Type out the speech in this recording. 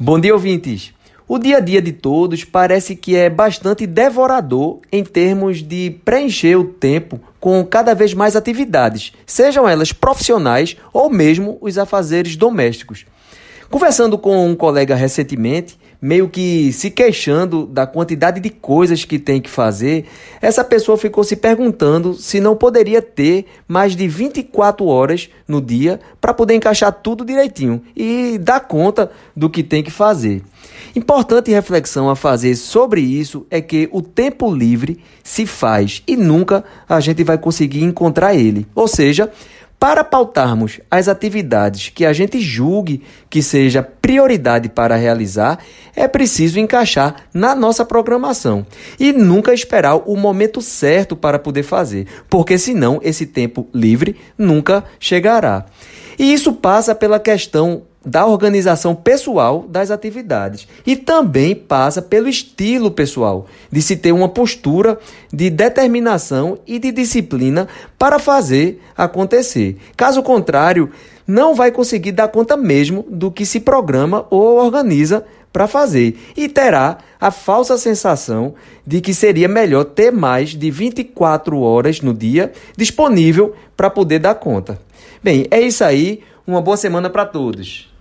Bom dia, ouvintes! O dia a dia de todos parece que é bastante devorador em termos de preencher o tempo com cada vez mais atividades, sejam elas profissionais ou mesmo os afazeres domésticos. Conversando com um colega recentemente, meio que se queixando da quantidade de coisas que tem que fazer, essa pessoa ficou se perguntando se não poderia ter mais de 24 horas no dia para poder encaixar tudo direitinho e dar conta do que tem que fazer. Importante reflexão a fazer sobre isso é que o tempo livre se faz e nunca a gente vai conseguir encontrar ele. Ou seja, para pautarmos as atividades que a gente julgue que seja prioridade para realizar, é preciso encaixar na nossa programação e nunca esperar o momento certo para poder fazer, porque senão esse tempo livre nunca chegará. E isso passa pela questão da organização pessoal das atividades e também passa pelo estilo pessoal, de se ter uma postura de determinação e de disciplina para fazer acontecer. Caso contrário, não vai conseguir dar conta mesmo do que se programa ou organiza para fazer e terá a falsa sensação de que seria melhor ter mais de 24 horas no dia disponível para poder dar conta. Bem, é isso aí. Uma boa semana para todos.